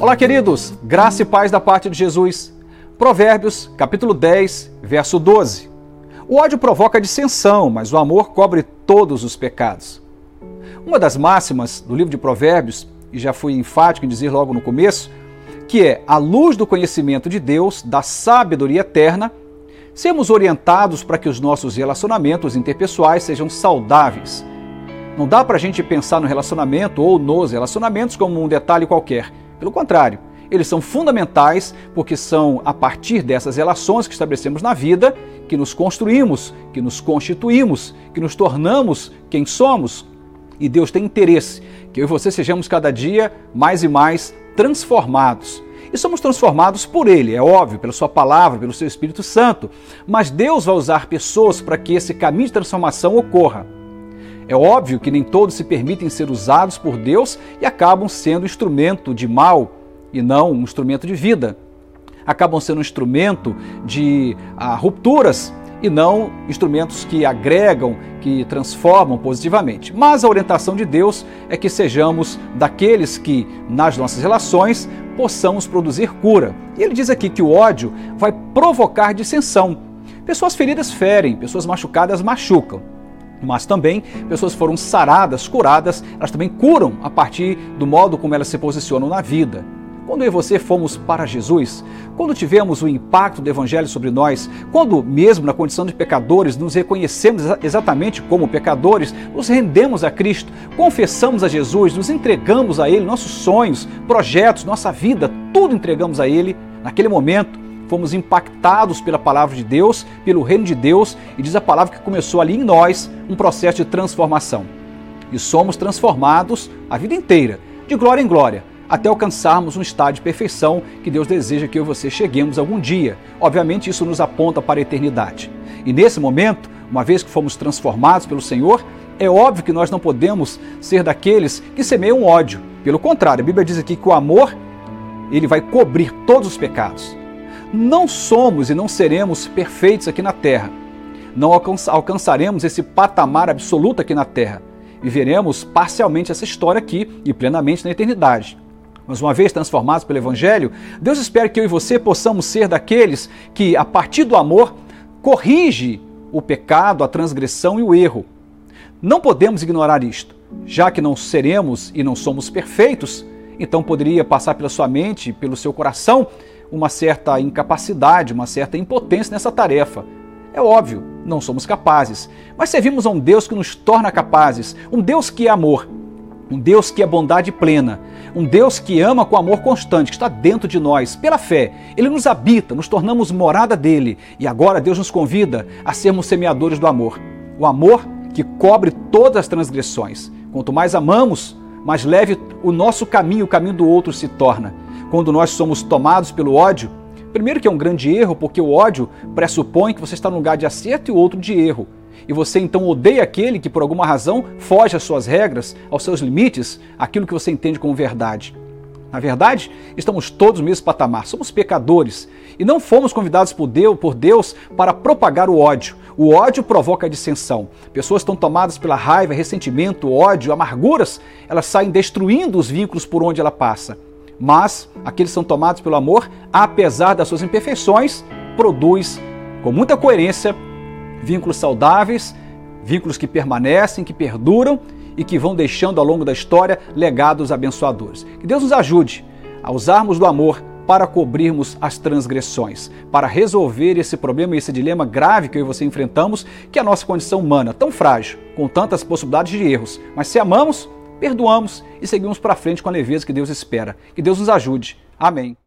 Olá, queridos, graça e paz da parte de Jesus. Provérbios, capítulo 10, verso 12. O ódio provoca dissensão, mas o amor cobre todos os pecados. Uma das máximas do livro de Provérbios, e já fui enfático em dizer logo no começo, que é a luz do conhecimento de Deus, da sabedoria eterna, sermos orientados para que os nossos relacionamentos interpessoais sejam saudáveis. Não dá para a gente pensar no relacionamento ou nos relacionamentos como um detalhe qualquer. Pelo contrário, eles são fundamentais porque são a partir dessas relações que estabelecemos na vida que nos construímos, que nos constituímos, que nos tornamos quem somos. E Deus tem interesse que eu e você sejamos cada dia mais e mais transformados. E somos transformados por Ele, é óbvio, pela Sua palavra, pelo Seu Espírito Santo. Mas Deus vai usar pessoas para que esse caminho de transformação ocorra. É óbvio que nem todos se permitem ser usados por Deus e acabam sendo instrumento de mal e não um instrumento de vida. Acabam sendo um instrumento de ah, rupturas e não instrumentos que agregam, que transformam positivamente. Mas a orientação de Deus é que sejamos daqueles que, nas nossas relações, possamos produzir cura. E ele diz aqui que o ódio vai provocar dissensão. Pessoas feridas ferem, pessoas machucadas machucam mas também pessoas foram saradas, curadas, elas também curam a partir do modo como elas se posicionam na vida. Quando eu e você fomos para Jesus, quando tivemos o impacto do Evangelho sobre nós, quando, mesmo na condição de pecadores, nos reconhecemos exatamente como pecadores, nos rendemos a Cristo, confessamos a Jesus, nos entregamos a Ele nossos sonhos, projetos, nossa vida, tudo entregamos a Ele, naquele momento fomos impactados pela palavra de Deus, pelo reino de Deus, e diz a palavra que começou ali em nós um processo de transformação. E somos transformados a vida inteira, de glória em glória, até alcançarmos um estado de perfeição que Deus deseja que eu e você cheguemos algum dia. Obviamente, isso nos aponta para a eternidade. E nesse momento, uma vez que fomos transformados pelo Senhor, é óbvio que nós não podemos ser daqueles que semeiam ódio. Pelo contrário, a Bíblia diz aqui que o amor ele vai cobrir todos os pecados. Não somos e não seremos perfeitos aqui na terra. Não alcançaremos esse patamar absoluto aqui na terra. Viveremos parcialmente essa história aqui e plenamente na eternidade. Mas uma vez transformados pelo Evangelho, Deus espera que eu e você possamos ser daqueles que, a partir do amor, corrige o pecado, a transgressão e o erro. Não podemos ignorar isto. Já que não seremos e não somos perfeitos, então poderia passar pela sua mente, pelo seu coração, uma certa incapacidade, uma certa impotência nessa tarefa. É óbvio, não somos capazes, mas servimos a um Deus que nos torna capazes, um Deus que é amor, um Deus que é bondade plena, um Deus que ama com amor constante, que está dentro de nós, pela fé. Ele nos habita, nos tornamos morada dele e agora Deus nos convida a sermos semeadores do amor. O amor que cobre todas as transgressões. Quanto mais amamos, mais leve o nosso caminho, o caminho do outro se torna quando nós somos tomados pelo ódio, primeiro que é um grande erro, porque o ódio pressupõe que você está no lugar de acerto e o outro de erro. E você então odeia aquele que por alguma razão foge às suas regras, aos seus limites, aquilo que você entende como verdade. Na verdade, estamos todos no mesmo patamar, somos pecadores e não fomos convidados por Deus, por Deus para propagar o ódio. O ódio provoca dissensão. Pessoas estão tomadas pela raiva, ressentimento, ódio, amarguras, elas saem destruindo os vínculos por onde ela passa mas aqueles que são tomados pelo amor, apesar das suas imperfeições, produz com muita coerência vínculos saudáveis, vínculos que permanecem, que perduram e que vão deixando ao longo da história legados abençoadores. Que Deus nos ajude a usarmos do amor para cobrirmos as transgressões, para resolver esse problema e esse dilema grave que eu e você enfrentamos, que é a nossa condição humana, tão frágil, com tantas possibilidades de erros. Mas se amamos, perdoamos e seguimos para frente com a leveza que Deus espera. Que Deus nos ajude. Amém.